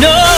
No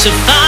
to find